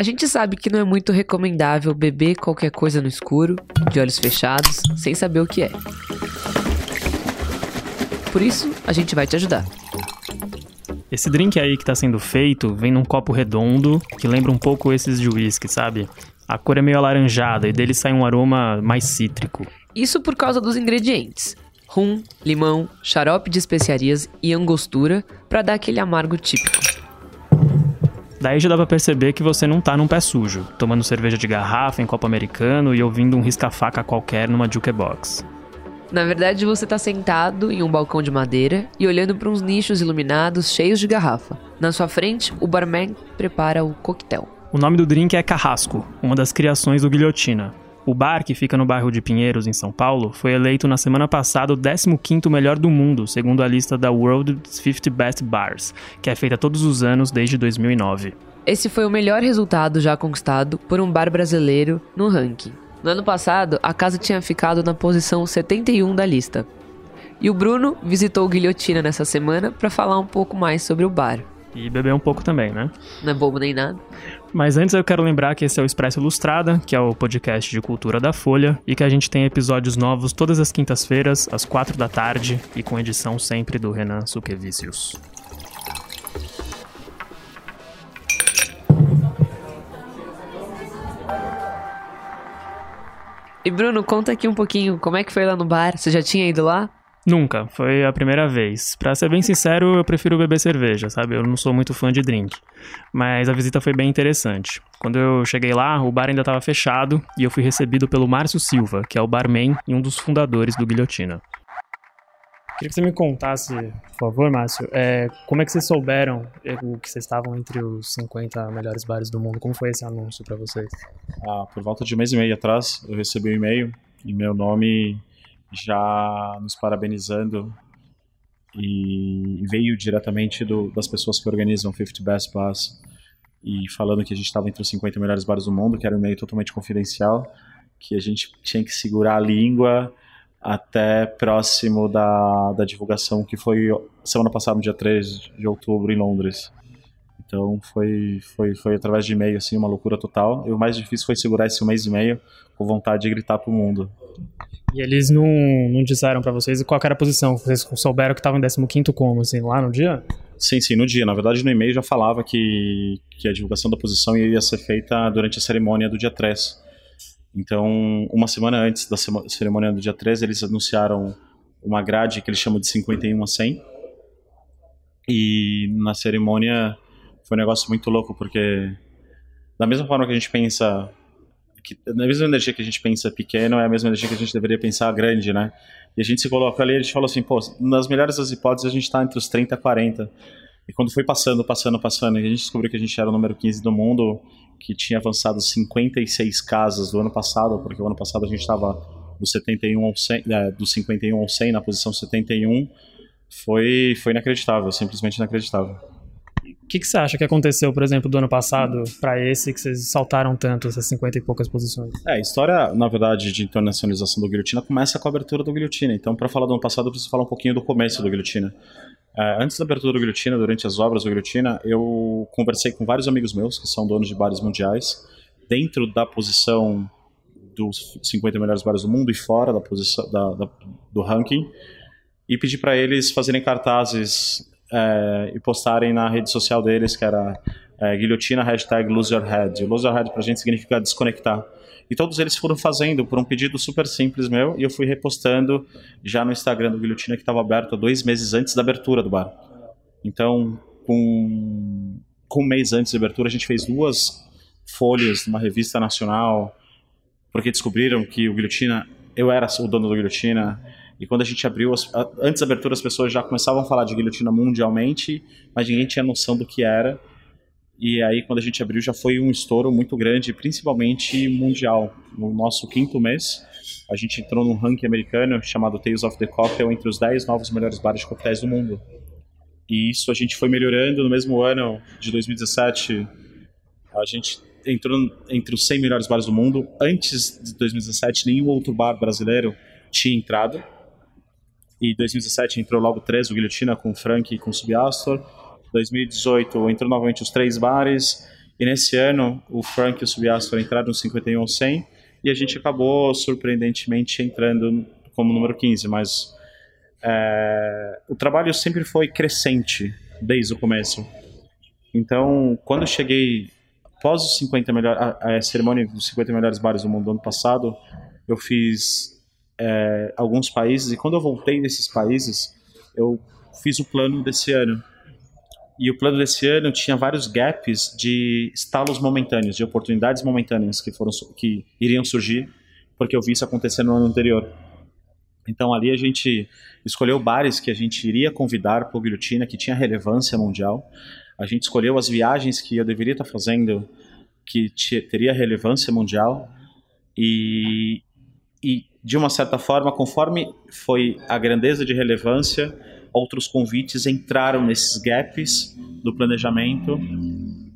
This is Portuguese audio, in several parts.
A gente sabe que não é muito recomendável beber qualquer coisa no escuro, de olhos fechados, sem saber o que é. Por isso, a gente vai te ajudar. Esse drink aí que tá sendo feito vem num copo redondo que lembra um pouco esses de whisky, sabe? A cor é meio alaranjada e dele sai um aroma mais cítrico. Isso por causa dos ingredientes: rum, limão, xarope de especiarias e angostura para dar aquele amargo típico. Daí já dá pra perceber que você não tá num pé sujo, tomando cerveja de garrafa em copo americano e ouvindo um risca-faca qualquer numa jukebox. Na verdade, você tá sentado em um balcão de madeira e olhando para uns nichos iluminados cheios de garrafa. Na sua frente, o barman prepara o coquetel. O nome do drink é Carrasco, uma das criações do Guilhotina. O bar, que fica no bairro de Pinheiros, em São Paulo, foi eleito na semana passada o 15º melhor do mundo, segundo a lista da World 50 Best Bars, que é feita todos os anos desde 2009. Esse foi o melhor resultado já conquistado por um bar brasileiro no ranking. No ano passado, a casa tinha ficado na posição 71 da lista. E o Bruno visitou o Guilhotina nessa semana para falar um pouco mais sobre o bar. E beber um pouco também, né? Não é bobo nem nada. Mas antes eu quero lembrar que esse é o Expresso Ilustrada, que é o podcast de cultura da Folha, e que a gente tem episódios novos todas as quintas-feiras, às quatro da tarde, e com edição sempre do Renan Suquevicius. E Bruno, conta aqui um pouquinho, como é que foi lá no bar? Você já tinha ido lá? Nunca, foi a primeira vez. Pra ser bem sincero, eu prefiro beber cerveja, sabe? Eu não sou muito fã de drink. Mas a visita foi bem interessante. Quando eu cheguei lá, o bar ainda estava fechado e eu fui recebido pelo Márcio Silva, que é o barman e um dos fundadores do Guilhotina. Queria que você me contasse, por favor, Márcio, é, como é que vocês souberam é, que vocês estavam entre os 50 melhores bares do mundo? Como foi esse anúncio para vocês? Ah, por volta de um mês e meio atrás, eu recebi um e-mail e meu nome já nos parabenizando e veio diretamente do, das pessoas que organizam 50 Best Bars e falando que a gente estava entre os 50 melhores bares do mundo, que era um e-mail totalmente confidencial, que a gente tinha que segurar a língua até próximo da, da divulgação, que foi semana passada, no dia 3 de outubro, em Londres. Então foi, foi, foi através de e-mail, assim, uma loucura total. E o mais difícil foi segurar esse mês e meio com vontade de gritar pro mundo. E eles não, não disseram para vocês qual era a posição? Vocês souberam que estavam em 15 como, assim, lá no dia? Sim, sim, no dia. Na verdade, no e-mail já falava que, que a divulgação da posição ia ser feita durante a cerimônia do dia 3. Então, uma semana antes da cerimônia do dia 3, eles anunciaram uma grade que eles chamam de 51 a 100. E na cerimônia foi um negócio muito louco, porque da mesma forma que a gente pensa que, na mesma energia que a gente pensa pequeno, é a mesma energia que a gente deveria pensar grande, né? E a gente se coloca ali, a gente falou assim, pô, nas melhores das hipóteses a gente está entre os 30 e 40. E quando foi passando, passando, passando, e a gente descobriu que a gente era o número 15 do mundo, que tinha avançado 56 casas do ano passado, porque o ano passado a gente estava do 71 ao 100, é, do 51 ao 100 na posição 71, foi foi inacreditável, simplesmente inacreditável que, que você acha que aconteceu, por exemplo, do ano passado para esse que vocês saltaram tanto, essas 50 e poucas posições? É, a história, na verdade, de internacionalização do Guilhotina começa com a abertura do Guilhotina. Então, para falar do ano passado, eu preciso falar um pouquinho do começo do Guilhotina. É, antes da abertura do Guilhotina, durante as obras do Guilhotina, eu conversei com vários amigos meus, que são donos de bares mundiais, dentro da posição dos 50 melhores bares do mundo e fora da posição da, da, do ranking, e pedi para eles fazerem cartazes é, e postarem na rede social deles, que era é, guilhotina hashtag lose your pra gente significa desconectar. E todos eles foram fazendo por um pedido super simples meu, e eu fui repostando já no Instagram do Guilhotina, que estava aberto dois meses antes da abertura do bar. Então, com, com um mês antes da abertura, a gente fez duas folhas numa revista nacional, porque descobriram que o Guilhotina, eu era o dono do Guilhotina, e quando a gente abriu, antes da abertura, as pessoas já começavam a falar de guilhotina mundialmente, mas ninguém tinha noção do que era. E aí, quando a gente abriu, já foi um estouro muito grande, principalmente mundial. No nosso quinto mês, a gente entrou num ranking americano chamado Tales of the Cocktail entre os 10 novos melhores bares de coquetéis do mundo. E isso a gente foi melhorando no mesmo ano de 2017. A gente entrou entre os 100 melhores bares do mundo. Antes de 2017, nenhum outro bar brasileiro tinha entrado. E 2017 entrou logo três, o Guilhotina com o Frank e com o Subiastor. 2018 entrou novamente os três bares. E nesse ano, o Frank e o Subastro entraram no 51 ou 100 e a gente acabou surpreendentemente entrando como número 15, mas é, o trabalho sempre foi crescente desde o começo. Então, quando cheguei após os 50 melhores, a, a, cerimônia dos 50 melhores bares do mundo ano passado, eu fiz é, alguns países e quando eu voltei desses países, eu fiz o plano desse ano. E o plano desse ano tinha vários gaps de estalos momentâneos, de oportunidades momentâneas que foram que iriam surgir, porque eu vi isso acontecer no ano anterior. Então ali a gente escolheu bares que a gente iria convidar para o Guilhotina, que tinha relevância mundial. A gente escolheu as viagens que eu deveria estar fazendo, que teria relevância mundial. E, e, de uma certa forma, conforme foi a grandeza de relevância, outros convites entraram nesses gaps do planejamento.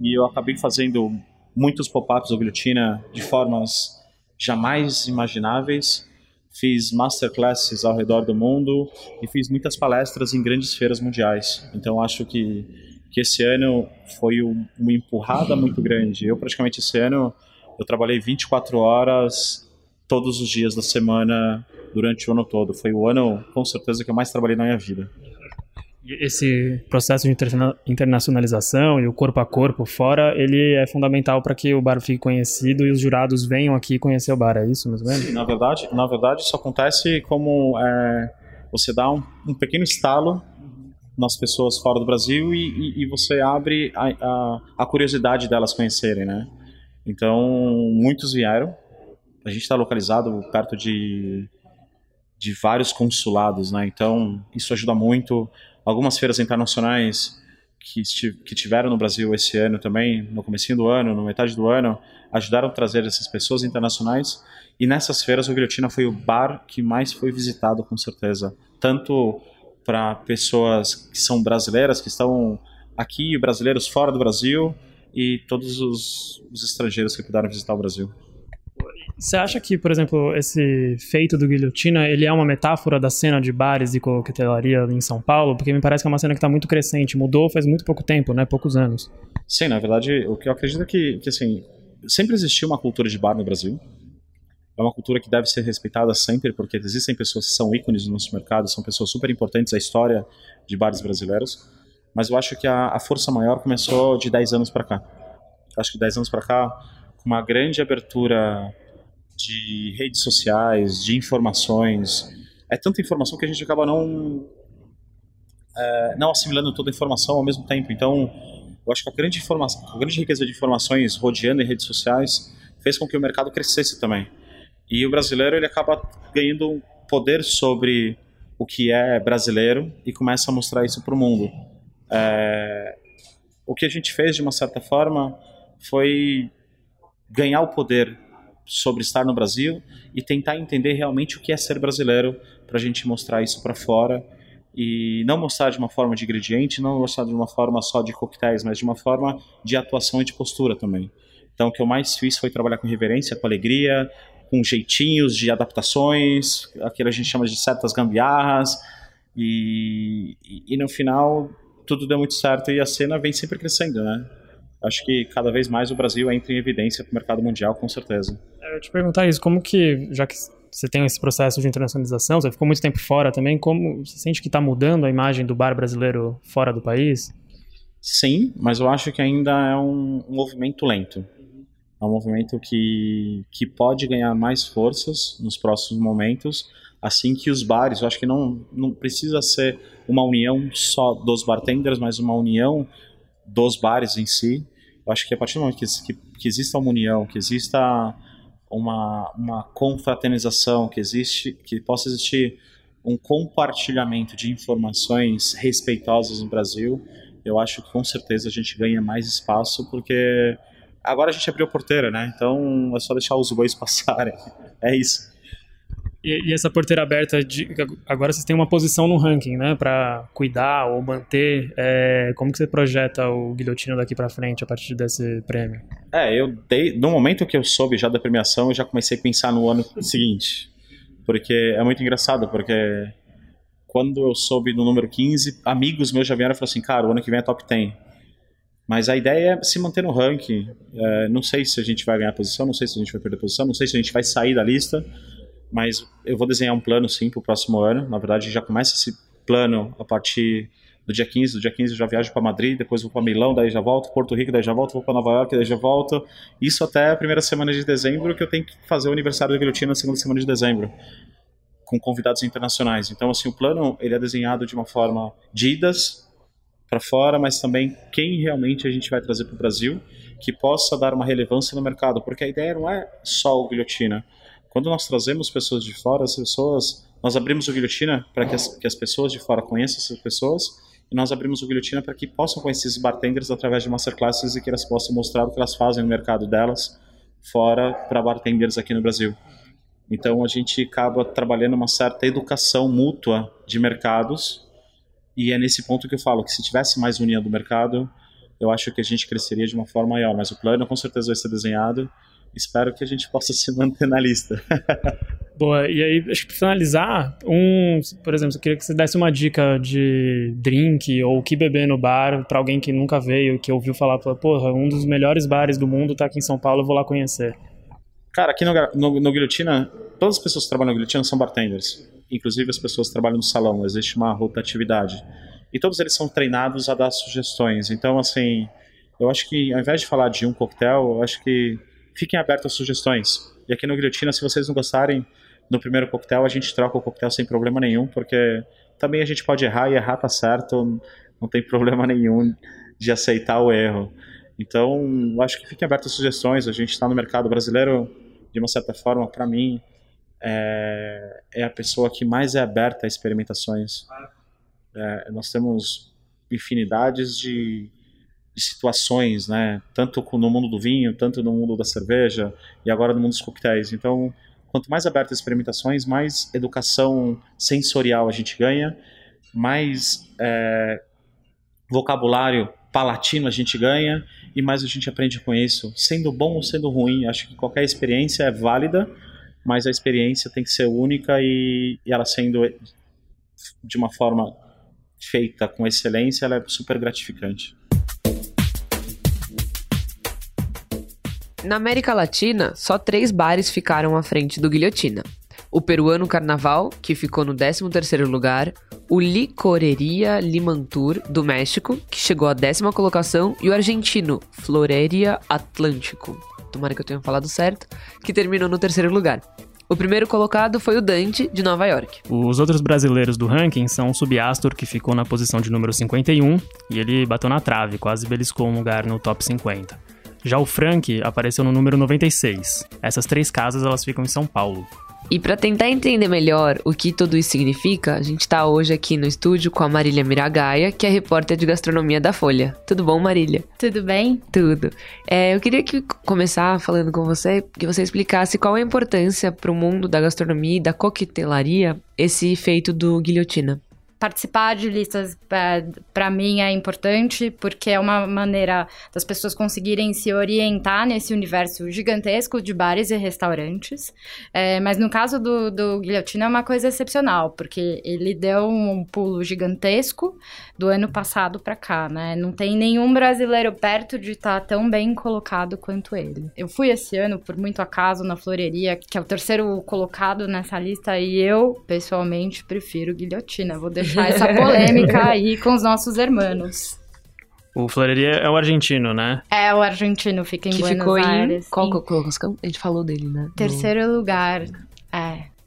E eu acabei fazendo muitos pop-ups do Guilhotina de formas jamais imagináveis fiz masterclasses ao redor do mundo e fiz muitas palestras em grandes feiras mundiais. Então acho que, que esse ano foi um, uma empurrada muito grande. Eu praticamente esse ano eu trabalhei 24 horas todos os dias da semana durante o ano todo. Foi o ano com certeza que eu mais trabalhei na minha vida. Esse processo de internacionalização e o corpo a corpo fora, ele é fundamental para que o bar fique conhecido e os jurados venham aqui conhecer o bar, é isso menos? Sim, na verdade, na verdade isso acontece como é, você dá um, um, pequeno estalo nas pessoas fora do Brasil e, e, e você abre a, a, a, curiosidade delas conhecerem, né? Então, muitos vieram. A gente está localizado perto de, de vários consulados, né? Então, isso ajuda muito algumas feiras internacionais que, que tiveram no Brasil esse ano também, no começo do ano, no metade do ano, ajudaram a trazer essas pessoas internacionais. E nessas feiras, o Guilhotina foi o bar que mais foi visitado, com certeza. Tanto para pessoas que são brasileiras, que estão aqui, brasileiros fora do Brasil, e todos os, os estrangeiros que puderam visitar o Brasil. Você acha que, por exemplo, esse feito do Guilhotina, ele é uma metáfora da cena de bares e coquetelaria em São Paulo? Porque me parece que é uma cena que está muito crescente, mudou faz muito pouco tempo, né? Poucos anos. Sim, na verdade, o que eu acredito é que, que assim, sempre existiu uma cultura de bar no Brasil. É uma cultura que deve ser respeitada sempre, porque existem pessoas que são ícones no nosso mercado, são pessoas super importantes à história de bares brasileiros. Mas eu acho que a, a força maior começou de 10 anos para cá. Acho que 10 anos para cá, com uma grande abertura de redes sociais, de informações. É tanta informação que a gente acaba não é, não assimilando toda a informação ao mesmo tempo. Então, eu acho que a grande informação, a grande riqueza de informações rodeando em redes sociais fez com que o mercado crescesse também. E o brasileiro ele acaba ganhando poder sobre o que é brasileiro e começa a mostrar isso para o mundo. É, o que a gente fez de uma certa forma foi ganhar o poder sobre estar no Brasil e tentar entender realmente o que é ser brasileiro para a gente mostrar isso para fora e não mostrar de uma forma de ingrediente, não mostrar de uma forma só de coquetéis, mas de uma forma de atuação e de postura também. Então, o que eu mais fiz foi trabalhar com reverência, com alegria, com jeitinhos de adaptações, aquilo a gente chama de certas gambiarras, e, e, e no final tudo deu muito certo e a cena vem sempre crescendo, né? Acho que cada vez mais o Brasil entra em evidência para o mercado mundial, com certeza. É, eu te perguntar isso, como que, já que você tem esse processo de internacionalização, você ficou muito tempo fora também, como você sente que está mudando a imagem do bar brasileiro fora do país? Sim, mas eu acho que ainda é um, um movimento lento. É um movimento que, que pode ganhar mais forças nos próximos momentos, assim que os bares, eu acho que não, não precisa ser uma união só dos bartenders, mas uma união dos bares em si, eu acho que a partir do momento que, que, que exista uma união, que exista uma, uma confraternização, que existe, que possa existir um compartilhamento de informações respeitosas no Brasil, eu acho que com certeza a gente ganha mais espaço, porque agora a gente abriu a porteira, né? Então é só deixar os bois passarem. É isso. E, essa porteira aberta, de, agora vocês têm uma posição no ranking, né, para cuidar ou manter. É, como que você projeta o Guilhotina daqui para frente a partir desse prêmio? É, eu dei, no momento que eu soube já da premiação, eu já comecei a pensar no ano seguinte, porque é muito engraçado, porque quando eu soube no número 15, amigos meus já vieram e falaram assim, cara, o ano que vem é top 10. Mas a ideia é se manter no ranking. É, não sei se a gente vai ganhar posição, não sei se a gente vai perder posição, não sei se a gente vai sair da lista, mas eu vou desenhar um plano sim para o próximo ano. Na verdade, já começa esse plano a partir do dia 15. Do dia 15 eu já viajo para Madrid, depois vou para Milão, daí já volto, Porto Rico, daí já volto, vou para Nova York, daí já volto. Isso até a primeira semana de dezembro, que eu tenho que fazer o aniversário da Guilhotina na segunda semana de dezembro com convidados internacionais. Então, assim, o plano ele é desenhado de uma forma de idas para fora, mas também quem realmente a gente vai trazer para o Brasil que possa dar uma relevância no mercado, porque a ideia não é só o guilhotina. Quando nós trazemos pessoas de fora, as pessoas, nós abrimos o guilhotina para que, que as, pessoas de fora conheçam essas pessoas e nós abrimos o guilhotina para que possam conhecer esses bartenders através de masterclasses e que elas possam mostrar o que elas fazem no mercado delas fora para bartenders aqui no Brasil. Então a gente acaba trabalhando uma certa educação mútua de mercados e é nesse ponto que eu falo que se tivesse mais união do mercado, eu acho que a gente cresceria de uma forma maior. Mas o plano com certeza vai ser desenhado. Espero que a gente possa se manter na lista. Boa, e aí, acho que para finalizar, um, por exemplo, eu queria que você desse uma dica de drink ou o que beber no bar para alguém que nunca veio, que ouviu falar, porra, um dos melhores bares do mundo está aqui em São Paulo, eu vou lá conhecer. Cara, aqui no, no, no Guilhotina, todas as pessoas que trabalham no Guilhotina são bartenders inclusive as pessoas que trabalham no salão, existe uma rotatividade. E todos eles são treinados a dar sugestões. Então, assim, eu acho que ao invés de falar de um coquetel, eu acho que fiquem abertos a sugestões. E aqui no Guilhotina, se vocês não gostarem no primeiro coquetel, a gente troca o coquetel sem problema nenhum, porque também a gente pode errar e errar tá certo, não tem problema nenhum de aceitar o erro. Então, acho que fiquem abertos a sugestões. A gente está no mercado brasileiro, de uma certa forma, para mim, é, é a pessoa que mais é aberta a experimentações. É, nós temos infinidades de, situações, né? Tanto no mundo do vinho, tanto no mundo da cerveja e agora no mundo dos coquetéis. Então, quanto mais aberta a experimentações, mais educação sensorial a gente ganha, mais é, vocabulário palatino a gente ganha e mais a gente aprende com isso, sendo bom ou sendo ruim. Acho que qualquer experiência é válida mas a experiência tem que ser única e, e ela sendo de uma forma feita com excelência, ela é super gratificante. Na América Latina, só três bares ficaram à frente do Guilhotina. O peruano Carnaval, que ficou no 13º lugar, o Licoreria Limantur, do México, que chegou à décima colocação, e o argentino Floreria Atlântico, tomara que eu tenha falado certo, que terminou no terceiro lugar. O primeiro colocado foi o Dante, de Nova York. Os outros brasileiros do ranking são o Subiastor, que ficou na posição de número 51, e ele bateu na trave, quase beliscou um lugar no top 50. Já o Frank apareceu no número 96. Essas três casas elas ficam em São Paulo. E para tentar entender melhor o que tudo isso significa, a gente está hoje aqui no estúdio com a Marília Miragaia, que é repórter de gastronomia da Folha. Tudo bom, Marília? Tudo bem? Tudo. É, eu queria que começar falando com você, que você explicasse qual a importância para o mundo da gastronomia e da coquetelaria esse feito do guilhotina participar de listas é, para mim é importante porque é uma maneira das pessoas conseguirem se orientar nesse universo gigantesco de bares e restaurantes. É, mas no caso do, do Guilhotina é uma coisa excepcional, porque ele deu um pulo gigantesco do ano passado para cá, né? Não tem nenhum brasileiro perto de estar tá tão bem colocado quanto ele. Eu fui esse ano, por muito acaso, na Floreria, que é o terceiro colocado nessa lista, e eu, pessoalmente, prefiro Guilhotina. Vou deixar essa polêmica aí com os nossos irmãos. O Floreria é o argentino, né? É, o argentino fica em que Buenos ficou Aires. Em... Qual, qual, qual, a gente falou dele, né? Terceiro no... lugar.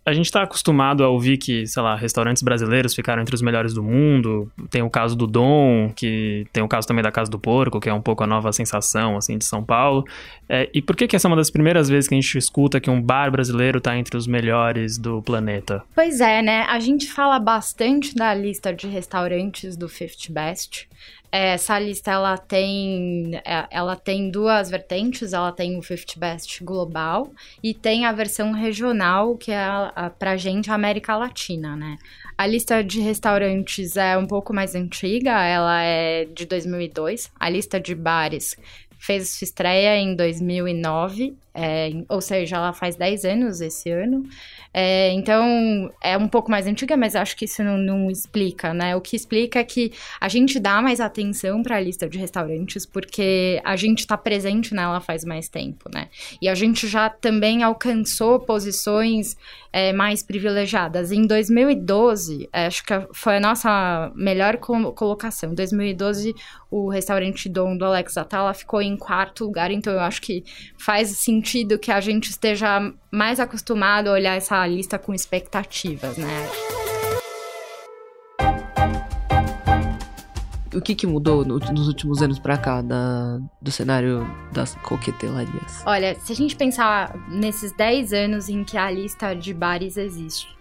A gente está acostumado a ouvir que, sei lá, restaurantes brasileiros ficaram entre os melhores do mundo. Tem o caso do Dom, que tem o caso também da Casa do Porco, que é um pouco a nova sensação, assim, de São Paulo. É, e por que, que essa é uma das primeiras vezes que a gente escuta que um bar brasileiro está entre os melhores do planeta? Pois é, né? A gente fala bastante da lista de restaurantes do Fifth Best. Essa lista ela tem, é, ela tem duas vertentes, ela tem o 50 Best global e tem a versão regional, que é a, a, gente a América Latina, né? A lista de restaurantes é um pouco mais antiga, ela é de 2002. A lista de bares fez sua estreia em 2009. É, ou seja, ela faz 10 anos esse ano. É, então, é um pouco mais antiga, mas acho que isso não, não, explica, né? O que explica é que a gente dá mais atenção para a lista de restaurantes porque a gente está presente nela faz mais tempo, né? E a gente já também alcançou posições é, mais privilegiadas. Em 2012, é, acho que foi a nossa melhor colocação. Em 2012, o restaurante Dom do Alex Atala ficou em quarto lugar, então eu acho que faz sentido que a gente esteja mais acostumado a olhar essa lista com expectativas, né? O que, que mudou no, nos últimos anos para cá da, do cenário das coquetelarias? Olha, se a gente pensar nesses 10 anos em que a lista de bares existe,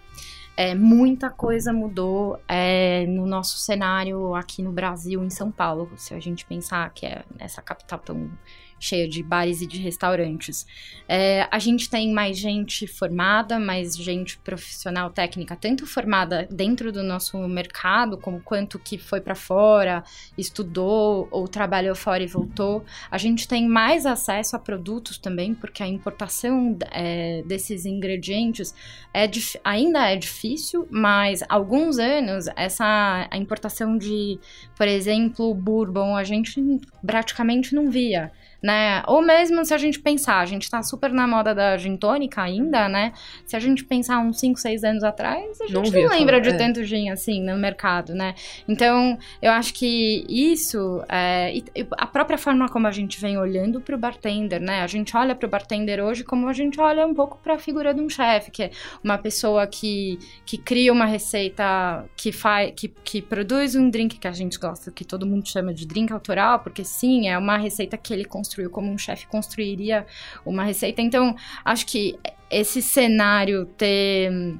é, muita coisa mudou é, no nosso cenário aqui no Brasil, em São Paulo. Se a gente pensar que é essa capital tão cheia de bares e de restaurantes. É, a gente tem mais gente formada, mais gente profissional técnica, tanto formada dentro do nosso mercado, como quanto que foi para fora, estudou ou trabalhou fora e voltou. A gente tem mais acesso a produtos também, porque a importação é, desses ingredientes é, ainda é difícil, mas há alguns anos essa a importação de, por exemplo, bourbon, a gente praticamente não via né? Ou mesmo se a gente pensar, a gente tá super na moda da gin tônica ainda, né? Se a gente pensar uns 5, 6 anos atrás, a gente não, não lembra de é. tanto gin assim no mercado, né? Então, eu acho que isso, é, a própria forma como a gente vem olhando pro bartender, né? A gente olha pro bartender hoje como a gente olha um pouco pra figura de um chefe, que é uma pessoa que, que cria uma receita, que, faz, que, que produz um drink que a gente gosta, que todo mundo chama de drink autoral, porque sim, é uma receita que ele construiu como um chefe construiria uma receita. Então, acho que esse cenário ter.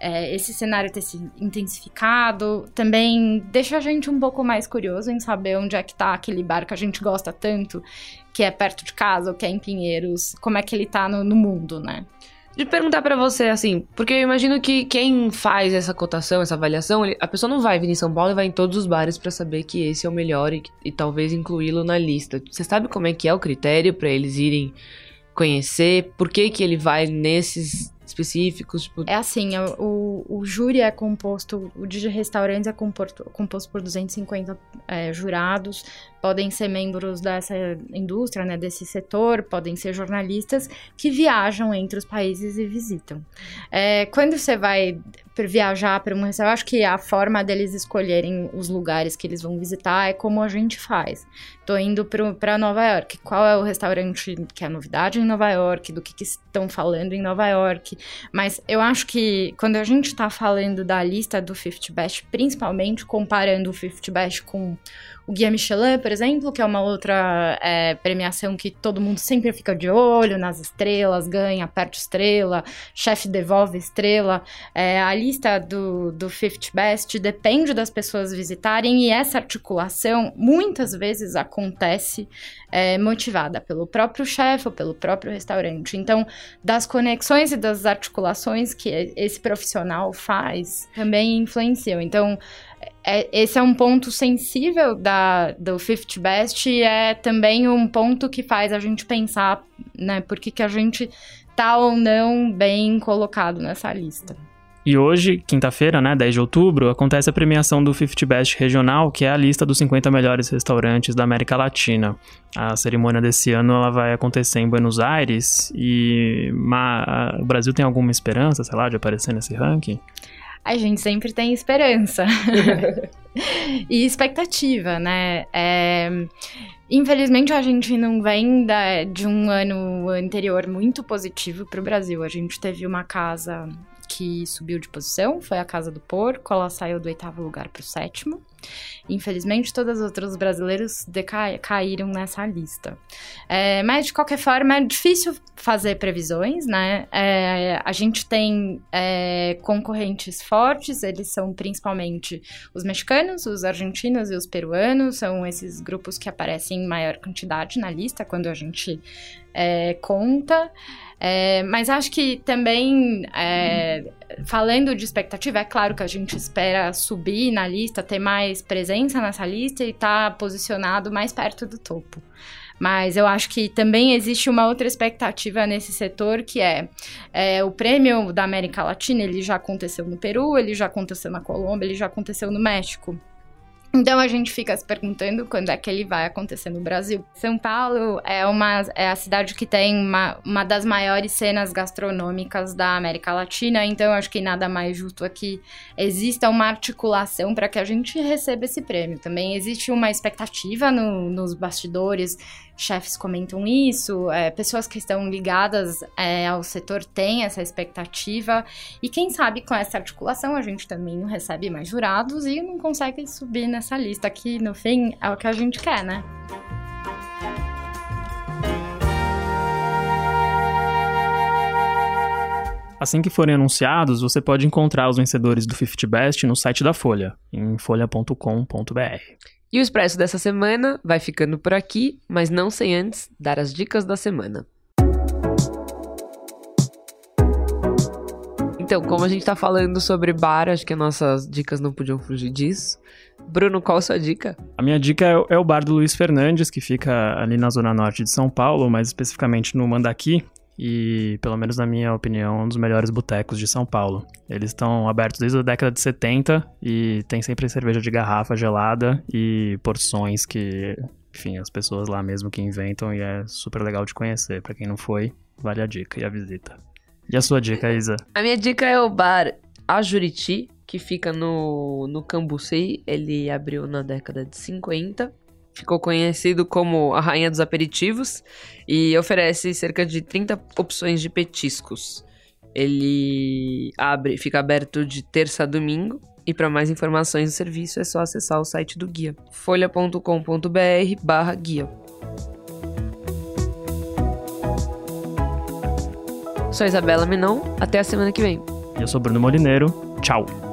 É, esse cenário ter se intensificado também deixa a gente um pouco mais curioso em saber onde é que tá aquele bar que a gente gosta tanto, que é perto de casa ou que é em Pinheiros, como é que ele tá no, no mundo, né? De perguntar para você, assim, porque eu imagino que quem faz essa cotação, essa avaliação, ele, a pessoa não vai vir em São Paulo e vai em todos os bares para saber que esse é o melhor e, e talvez incluí-lo na lista. Você sabe como é que é o critério para eles irem conhecer? Por que que ele vai nesses específicos? Tipo... É assim, o, o júri é composto, o de restaurantes é composto, composto por 250 é, jurados, podem ser membros dessa indústria, né, desse setor, podem ser jornalistas que viajam entre os países e visitam. É, quando você vai viajar para um restaurante, eu acho que a forma deles escolherem os lugares que eles vão visitar é como a gente faz. Tô indo para Nova York. Qual é o restaurante que é novidade em Nova York? Do que, que estão falando em Nova York? Mas eu acho que quando a gente está falando da lista do 50 Best, principalmente comparando o 50 Best com o Guia Michelin, por exemplo, que é uma outra é, premiação que todo mundo sempre fica de olho nas estrelas, ganha, aperta estrela, chefe devolve estrela. É, a lista do, do 50 Best depende das pessoas visitarem e essa articulação muitas vezes acontece é, motivada pelo próprio chefe ou pelo próprio restaurante. Então, das conexões e das articulações que esse profissional faz também influenciam. Então, é, esse é um ponto sensível da, do 50 Best e é também um ponto que faz a gente pensar, né, por que, que a gente tá ou não bem colocado nessa lista. E hoje, quinta-feira, né, 10 de outubro, acontece a premiação do 50 Best Regional, que é a lista dos 50 melhores restaurantes da América Latina. A cerimônia desse ano ela vai acontecer em Buenos Aires e o Brasil tem alguma esperança, sei lá, de aparecer nesse ranking? a gente sempre tem esperança e expectativa, né? É, infelizmente, a gente não vem da, de um ano anterior muito positivo para o Brasil. A gente teve uma casa que subiu de posição, foi a Casa do Porco, ela saiu do oitavo lugar para o sétimo. Infelizmente, todos os outros brasileiros caíram nessa lista. É, mas, de qualquer forma, é difícil fazer previsões, né? É, a gente tem é, concorrentes fortes, eles são principalmente os mexicanos, os argentinos e os peruanos, são esses grupos que aparecem em maior quantidade na lista quando a gente é, conta. É, mas acho que também, é, falando de expectativa, é claro que a gente espera subir na lista, ter mais presença nessa lista e estar tá posicionado mais perto do topo. Mas eu acho que também existe uma outra expectativa nesse setor, que é, é o prêmio da América Latina, ele já aconteceu no Peru, ele já aconteceu na Colômbia, ele já aconteceu no México. Então a gente fica se perguntando quando é que ele vai acontecer no Brasil. São Paulo é, uma, é a cidade que tem uma, uma das maiores cenas gastronômicas da América Latina, então acho que nada mais justo aqui exista uma articulação para que a gente receba esse prêmio. Também existe uma expectativa no, nos bastidores chefes comentam isso, é, pessoas que estão ligadas é, ao setor têm essa expectativa. E quem sabe com essa articulação a gente também não recebe mais jurados e não consegue subir nessa lista, que no fim é o que a gente quer, né? Assim que forem anunciados, você pode encontrar os vencedores do 50 Best no site da Folha, em folha.com.br. E o Expresso dessa semana vai ficando por aqui, mas não sem antes dar as dicas da semana. Então, como a gente tá falando sobre bar, acho que as nossas dicas não podiam fugir disso. Bruno, qual a sua dica? A minha dica é, é o bar do Luiz Fernandes, que fica ali na zona norte de São Paulo, mais especificamente no Mandaqui, e, pelo menos na minha opinião, um dos melhores botecos de São Paulo. Eles estão abertos desde a década de 70 e tem sempre cerveja de garrafa gelada e porções que, enfim, as pessoas lá mesmo que inventam e é super legal de conhecer. Para quem não foi, vale a dica e a visita. E a sua dica, Isa? A minha dica é o bar Ajuriti, que fica no, no Cambuci. Ele abriu na década de 50 ficou conhecido como a rainha dos aperitivos e oferece cerca de 30 opções de petiscos. Ele abre, fica aberto de terça a domingo e para mais informações do serviço é só acessar o site do guia, folha.com.br/guia. Sou Isabela Menon, até a semana que vem. Eu sou Bruno Molineiro, tchau.